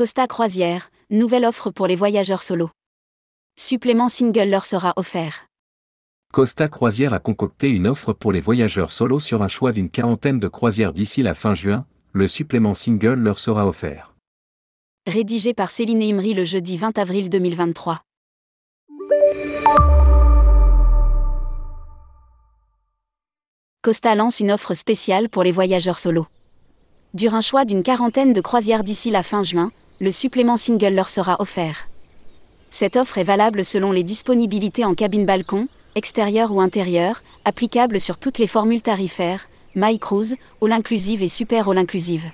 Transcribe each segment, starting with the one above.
Costa Croisière, nouvelle offre pour les voyageurs solo. Supplément single leur sera offert. Costa Croisière a concocté une offre pour les voyageurs solo sur un choix d'une quarantaine de croisières d'ici la fin juin, le supplément single leur sera offert. Rédigé par Céline Imri le jeudi 20 avril 2023. Costa lance une offre spéciale pour les voyageurs solo. Dure un choix d'une quarantaine de croisières d'ici la fin juin, le supplément single leur sera offert. Cette offre est valable selon les disponibilités en cabine balcon, extérieure ou intérieure, applicable sur toutes les formules tarifaires, My Cruise, All Inclusive et Super All Inclusive.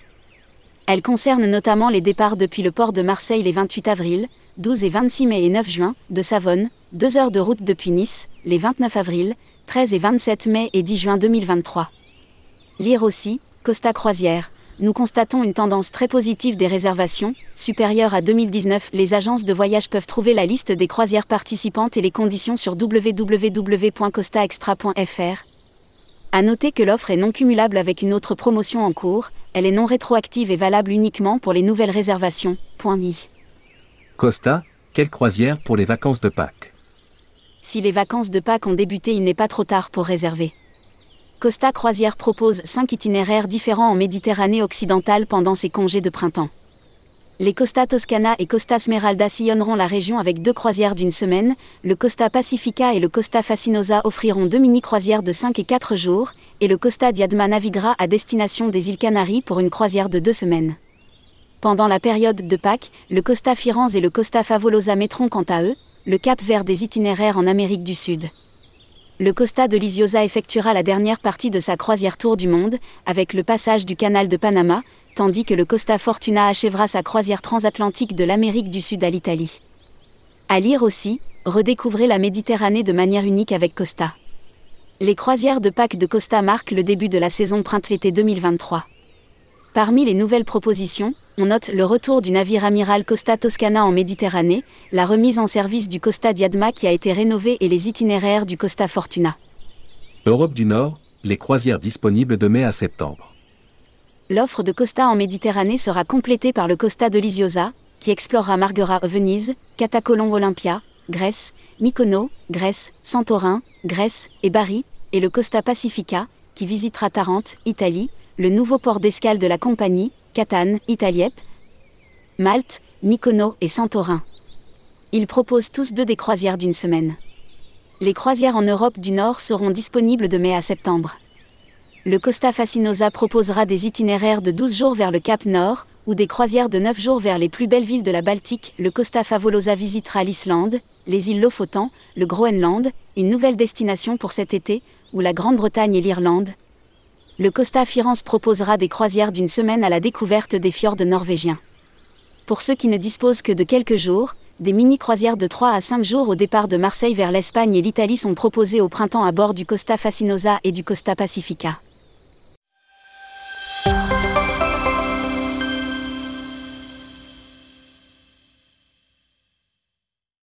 Elle concerne notamment les départs depuis le port de Marseille les 28 avril, 12 et 26 mai et 9 juin, de Savonne, 2 heures de route depuis Nice, les 29 avril, 13 et 27 mai et 10 juin 2023. Lire aussi, Costa Croisière, nous constatons une tendance très positive des réservations, supérieure à 2019. Les agences de voyage peuvent trouver la liste des croisières participantes et les conditions sur www.costaextra.fr. À noter que l'offre est non cumulable avec une autre promotion en cours, elle est non rétroactive et valable uniquement pour les nouvelles réservations. Point mi. Costa, quelle croisière pour les vacances de Pâques? Si les vacances de Pâques ont débuté, il n'est pas trop tard pour réserver. Costa Croisière propose 5 itinéraires différents en Méditerranée occidentale pendant ses congés de printemps. Les Costa Toscana et Costa Smeralda sillonneront la région avec deux croisières d'une semaine, le Costa Pacifica et le Costa Fascinosa offriront deux mini-croisières de 5 et 4 jours, et le Costa Diadma naviguera à destination des îles Canaries pour une croisière de deux semaines. Pendant la période de Pâques, le Costa Firenze et le Costa Favolosa mettront quant à eux, le cap vers des itinéraires en Amérique du Sud le Costa de Lisiosa effectuera la dernière partie de sa croisière Tour du Monde, avec le passage du canal de Panama, tandis que le Costa Fortuna achèvera sa croisière transatlantique de l'Amérique du Sud à l'Italie. À lire aussi, redécouvrez la Méditerranée de manière unique avec Costa. Les croisières de Pâques de Costa marquent le début de la saison printemps-été 2023. Parmi les nouvelles propositions, on note le retour du navire amiral Costa Toscana en Méditerranée, la remise en service du Costa Diadma qui a été rénové et les itinéraires du Costa Fortuna. Europe du Nord, les croisières disponibles de mai à septembre. L'offre de Costa en Méditerranée sera complétée par le Costa de Lisiosa, qui explorera Marghera Venise, Catacolon Olympia, Grèce, Mykonos, Grèce, Santorin, Grèce et Bari, et le Costa Pacifica, qui visitera Tarente, Italie, le nouveau port d'escale de la compagnie, Catane, Italiep, Malte, Mykonos et Santorin. Ils proposent tous deux des croisières d'une semaine. Les croisières en Europe du Nord seront disponibles de mai à septembre. Le Costa Fascinosa proposera des itinéraires de 12 jours vers le Cap Nord, ou des croisières de 9 jours vers les plus belles villes de la Baltique. Le Costa Favolosa visitera l'Islande, les îles Lofoten, le Groenland, une nouvelle destination pour cet été, ou la Grande-Bretagne et l'Irlande, le Costa Firenze proposera des croisières d'une semaine à la découverte des fjords norvégiens. Pour ceux qui ne disposent que de quelques jours, des mini-croisières de 3 à 5 jours au départ de Marseille vers l'Espagne et l'Italie sont proposées au printemps à bord du Costa Fascinosa et du Costa Pacifica.